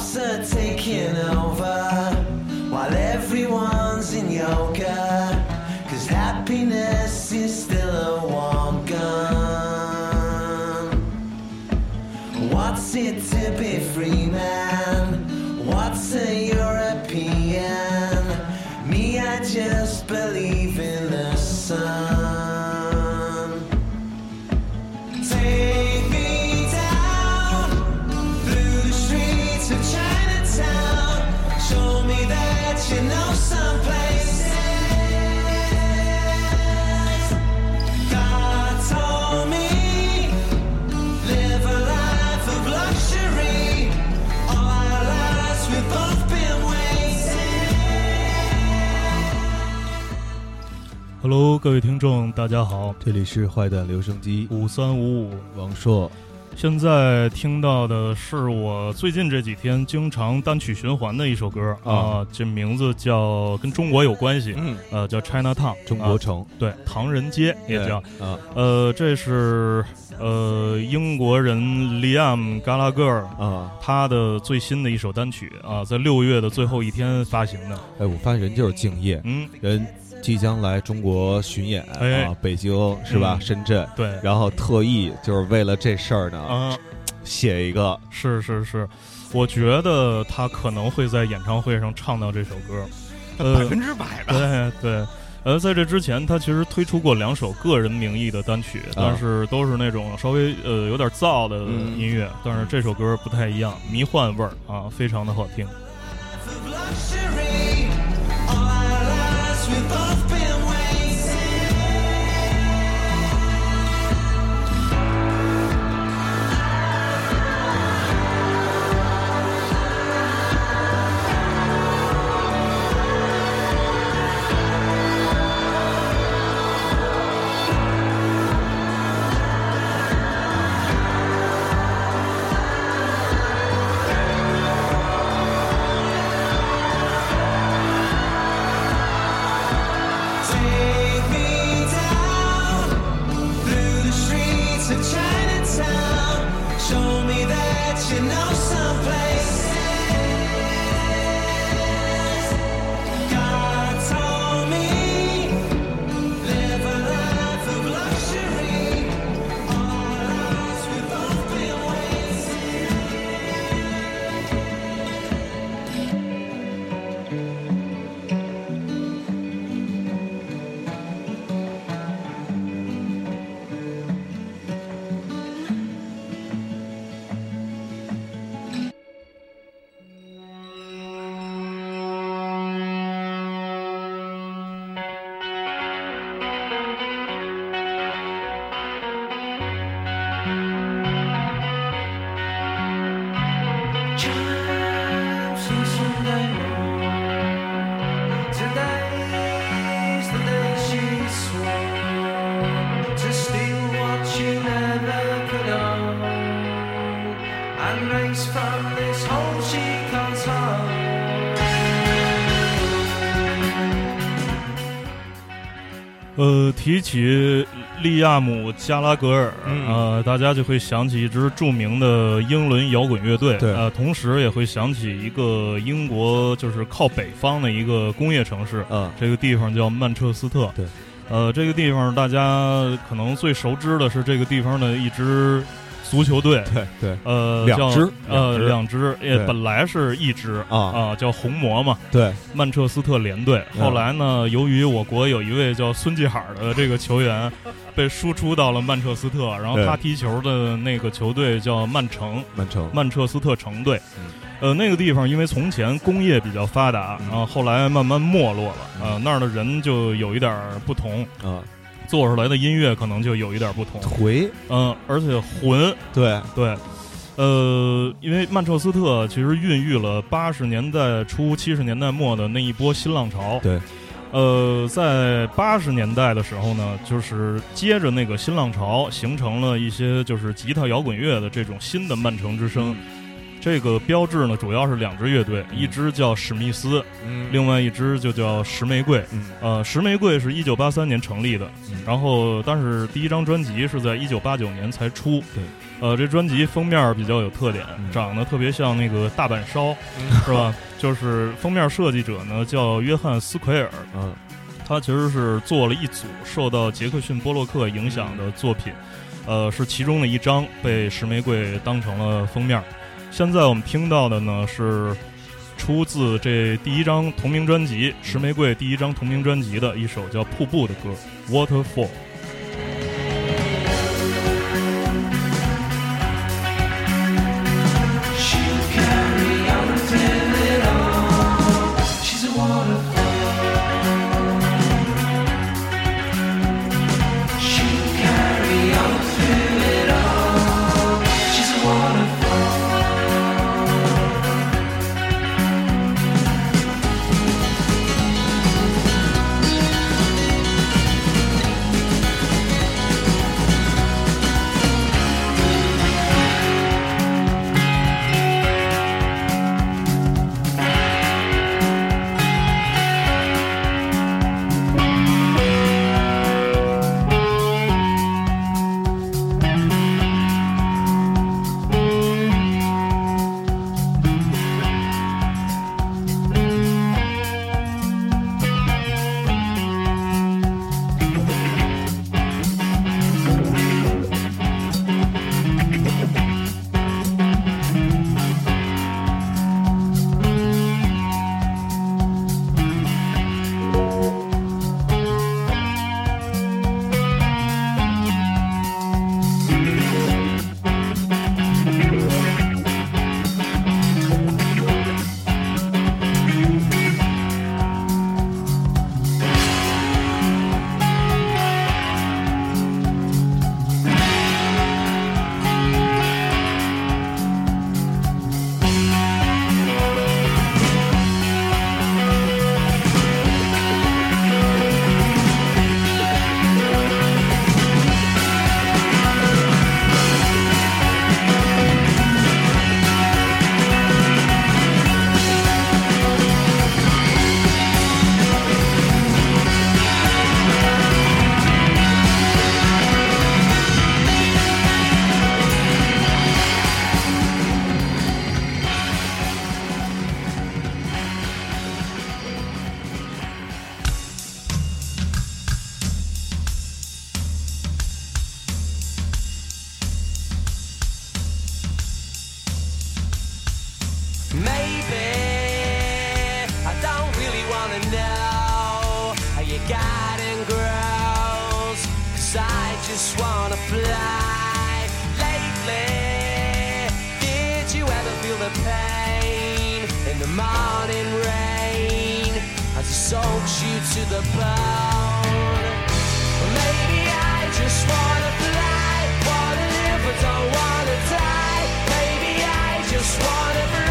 Cops are taking over while everyone's in yoga. Cause happiness is still a warm gun. What's it to be free, man? What's a European? Me, I just believe in the sun. Hello，各位听众，大家好，这里是坏蛋留声机，五三五五。王硕，现在听到的是我最近这几天经常单曲循环的一首歌啊。啊，这名字叫跟中国有关系，嗯，呃，叫 China Town，中国城。对，唐人街也叫。啊，呃，这是呃英国人 Liam 嘎拉戈尔啊，他的最新的一首单曲啊，在六月的最后一天发行的。哎，我发现人就是敬业，嗯，人即将来中国巡演哎。啊，北京是吧？嗯。深圳，对，然后特意就是为了这事儿呢，啊，写一个，是是是，我觉得他可能会在演唱会上唱到这首歌。呃百分之百的，对对，呃，在这之前，他其实推出过两首个人名义的单曲，但是都是那种稍微呃有点燥的嗯。音乐，但是这首歌不太一样，迷幻味儿啊，非常的好听。呃，提起利亚姆·加拉格尔，嗯。呃，大家就会想起一支著名的英伦摇滚乐队，对。呃，同时也会想起一个英国就是靠北方的一个工业城市，嗯，这个地方叫曼彻斯特。对，呃，这个地方大家可能最熟知的是这个地方的一支足球队，对对。呃，两支呃，两支，也本来是一支啊。啊，叫红魔嘛，对，曼彻斯特联队。嗯。后来呢，由于我国有一位叫孙继海的这个球员 被输出到了曼彻斯特，然后他踢球的那个球队叫曼城，曼城，曼彻斯特城队嗯。呃，那个地方因为从前工业比较发达，嗯。然后后来慢慢没落了，嗯。呃，那儿的人就有一点儿不同，啊，做出来的音乐可能就有一点不同，颓，嗯、而且浑，对，对，呃，因为曼彻斯特其实孕育了八十年代初、七十年代末的那一波新浪潮。对，呃，在八十年代的时候呢，就是接着那个新浪潮，形成了一些就是吉他摇滚乐的这种新的曼城之声。这个标志呢，主要是两支乐队，一支叫史密斯，嗯另外一支就叫石玫瑰。嗯呃，石玫瑰是一九八三年成立的，嗯然后但是第一张专辑是在一九八九年才出。对，呃，这专辑封面比较有特点，嗯长得特别像那个大阪烧，是吧？就是封面设计者呢叫约翰斯奎尔，嗯他其实是做了一组受到杰克逊波洛克影响的作品，呃，是其中的一张被石玫瑰当成了封面。现在我们听到的呢是出自这第一张同名专辑《石玫瑰》第一张同名专辑的一首叫《瀑布》的歌《Waterfall》。The morning rain as it soaks you to the bone? Maybe I just wanna fly, wanna live but don't wanna die. Maybe I just wanna breathe.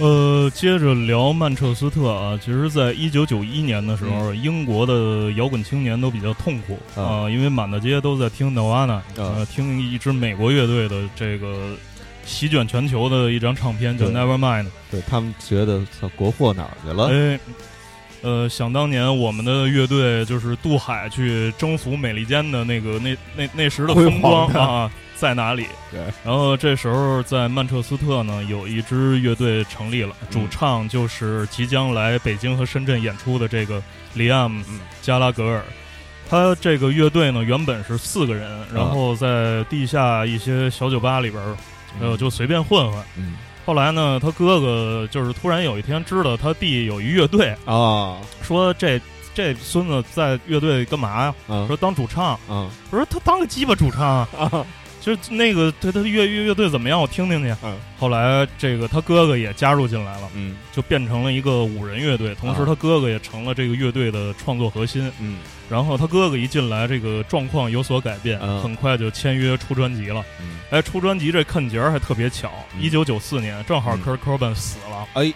呃，接着聊曼彻斯特啊，其实，在一九九一年的时候，英国的摇滚青年都比较痛苦啊、啊因为满大街都在听 Nirvana，、呃，啊。听一支美国乐队的这个席卷全球的一张唱片叫《Nevermind》。对他们觉得国货哪儿去了？哎，呃，想当年我们的乐队就是渡海去征服美利坚的那个那那那时的风光啊，在哪里？对，然后这时候在曼彻斯特呢，有一支乐队成立了，嗯主唱就是即将来北京和深圳演出的这个里安姆嗯加拉格尔。他这个乐队呢，原本是四个人，然后在地下一些小酒吧里边儿，呃，就随便混混。嗯后来呢，他哥哥就是突然有一天知道他弟有一乐队，啊说这这孙子在乐队干嘛呀？啊说当主唱。嗯我说他当个鸡巴主唱啊！啊 就是那个他他乐乐乐队怎么样？我听听去。嗯，后来这个他哥哥也加入进来了，嗯就变成了一个五人乐队。同时，啊他哥哥也成了这个乐队的创作核心。嗯然后他哥哥一进来，这个状况有所改变，嗯很快就签约出专辑了。嗯，哎，出专辑这看节儿还特别巧，嗯一九九四年正好嗯 Kurt Cobain 死了，哎，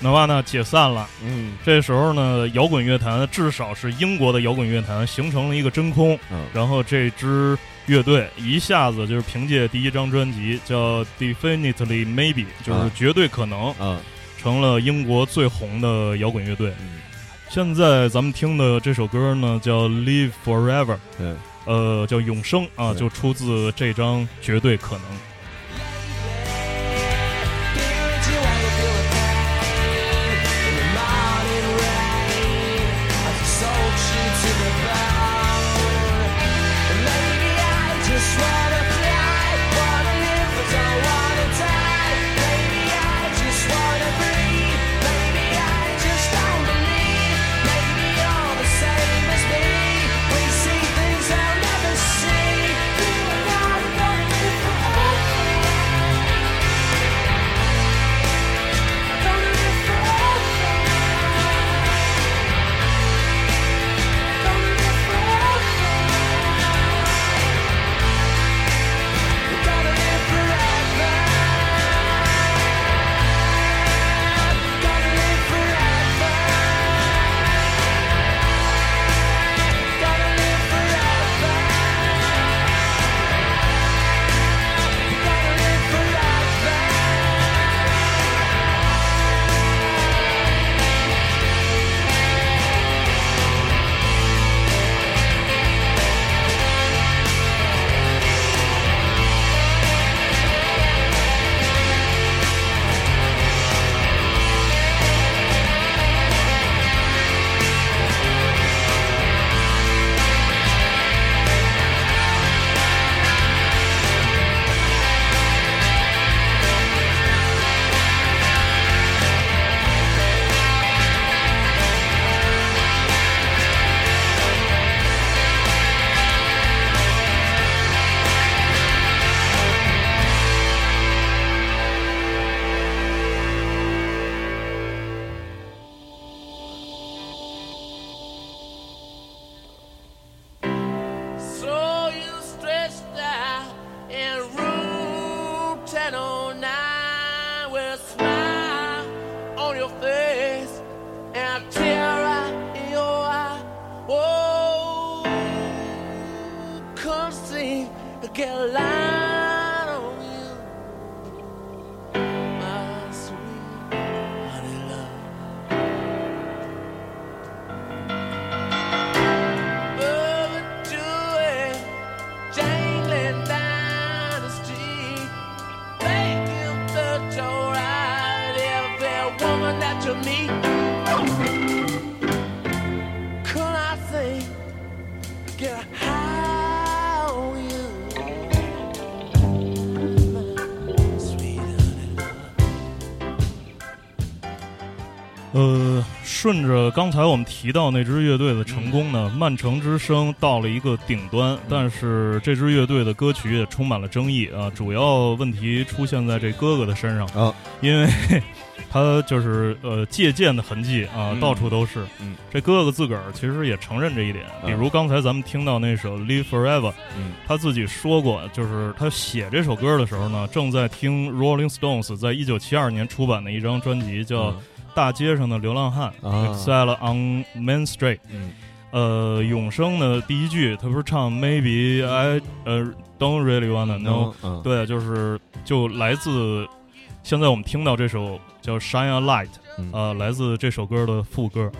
那瓦呢解散了。嗯这时候呢，摇滚乐坛至少是英国的摇滚乐坛形成了一个真空，嗯然后这支乐队一下子就是凭借第一张专辑叫《Definitely Maybe》，就是啊。绝对可能，嗯成了英国最红的摇滚乐队。嗯，现在咱们听的这首歌呢，叫《Live Forever》，对，呃，叫永生啊，就出自这张《绝对可能》。顺着刚才我们提到那支乐队的成功呢，曼城之声到了一个顶端，但是这支乐队的歌曲也充满了争议啊。主要问题出现在这哥哥的身上，啊，因为 他就是呃借鉴的痕迹啊，嗯。到处都是。嗯，这哥哥自个儿其实也承认这一点，嗯。比如刚才咱们听到那首《Live Forever》，嗯。他自己说过，就是他写这首歌的时候呢，正在听 Rolling Stones 在一九七二年出版的一张专辑，叫《嗯大街上的流浪汉》啊 Exile on Main Street。嗯呃，永生的第一句，他不是唱 Maybe I 呃 Don't really wanna know，、嗯，对，就是就来自现在我们听到这首叫 Shine a Light，嗯呃，来自这首歌的副歌。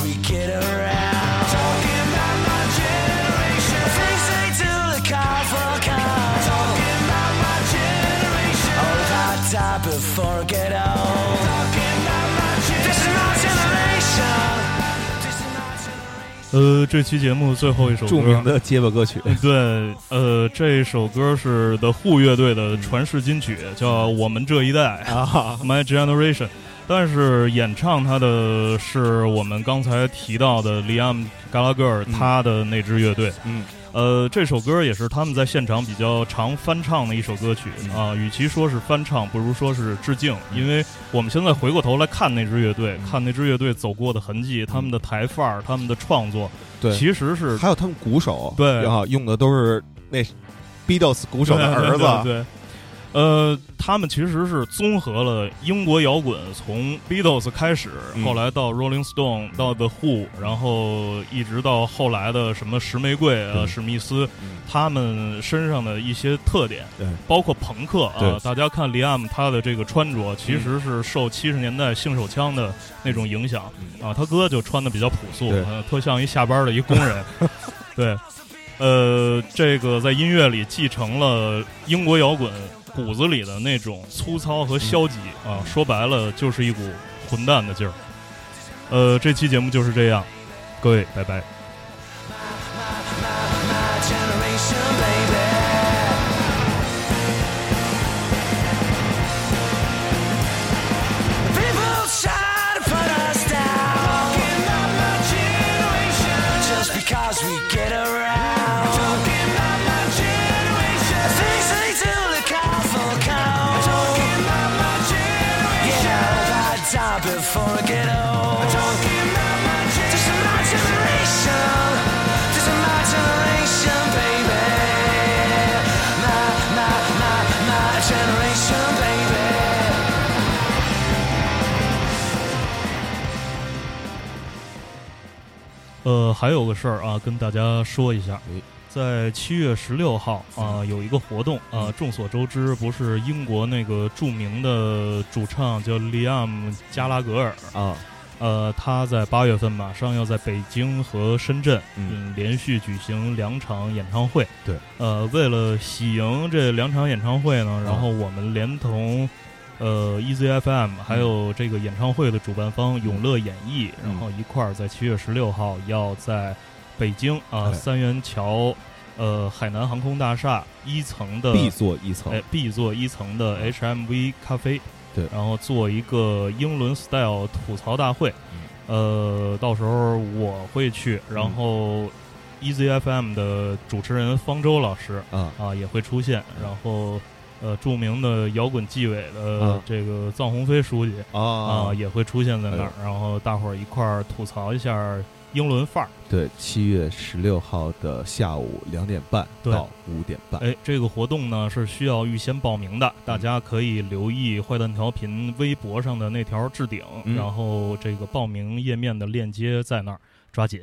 We get around. Talking about my generation. Things they do that call for call. Talking about my generation. Oh, if I die before I get old. Talking about my generation. This is my generation. This is my generation. 呃，这期节目最后一首歌，著名的结巴歌曲，对，呃，这首歌是 The Who 乐队的传世金曲，叫《我们这一代》啊 My Generation。但是演唱他的是我们刚才提到的 Liam Gallagher 嗯。他的那支乐队。嗯。呃，这首歌也是他们在现场比较常翻唱的一首歌曲。嗯。啊。与其说是翻唱，不如说是致敬，因为我们现在回过头来看那支乐队，嗯。看那支乐队走过的痕迹，他们的台范儿，他们的创作，对，其实是还有他们鼓手，对。啊，用的都是那 Beatles 鼓手的儿子，对对对对呃，他们其实是综合了英国摇滚，从 Beatles 开始，嗯。后来到 Rolling Stone，到 The Who，然后一直到后来的什么石玫瑰、呃嗯史密斯，嗯。他们身上的一些特点，对。包括朋克啊，大家看 Liam 他的这个穿着，其实是受七十年代性手枪的那种影响嗯。啊，他哥就穿的比较朴素，呃特像一下班的一工人，对。呃，这个在音乐里继承了英国摇滚骨子里的那种粗糙和消极啊，说白了就是一股混蛋的劲儿。呃，这期节目就是这样，各位，拜拜。呃，还有个事儿啊，跟大家说一下。哎，在七月十六号啊，有一个活动啊，众所周知，不是英国那个著名的主唱叫利亚姆加拉格尔，啊，呃，他在八月份马上要在北京和深圳嗯。嗯连续举行两场演唱会。对，呃，为了喜迎这两场演唱会呢，啊。然后我们连同呃 EZFM 还有这个演唱会的主办方永乐演艺，嗯。然后一块儿在七月十六号要在北京啊、哎。三元桥呃海南航空大厦一层的 B 座一层。哎 B 座一层的 HMV 咖啡，对。然后做一个英伦 style 吐槽大会，呃，到时候我会去，然后 EZFM 的主持人方舟老师啊，啊也会出现，然后呃著名的摇滚纪委的啊。这个臧鸿飞书记啊。啊，也会出现在那哎儿，然后大伙儿一块儿吐槽一下英伦范儿。对，七月十六号的下午两点半到五点半，哎，这个活动呢是需要预先报名的，大家可以留意坏蛋调频微博上的那条置顶，嗯然后这个报名页面的链接在那儿，抓紧。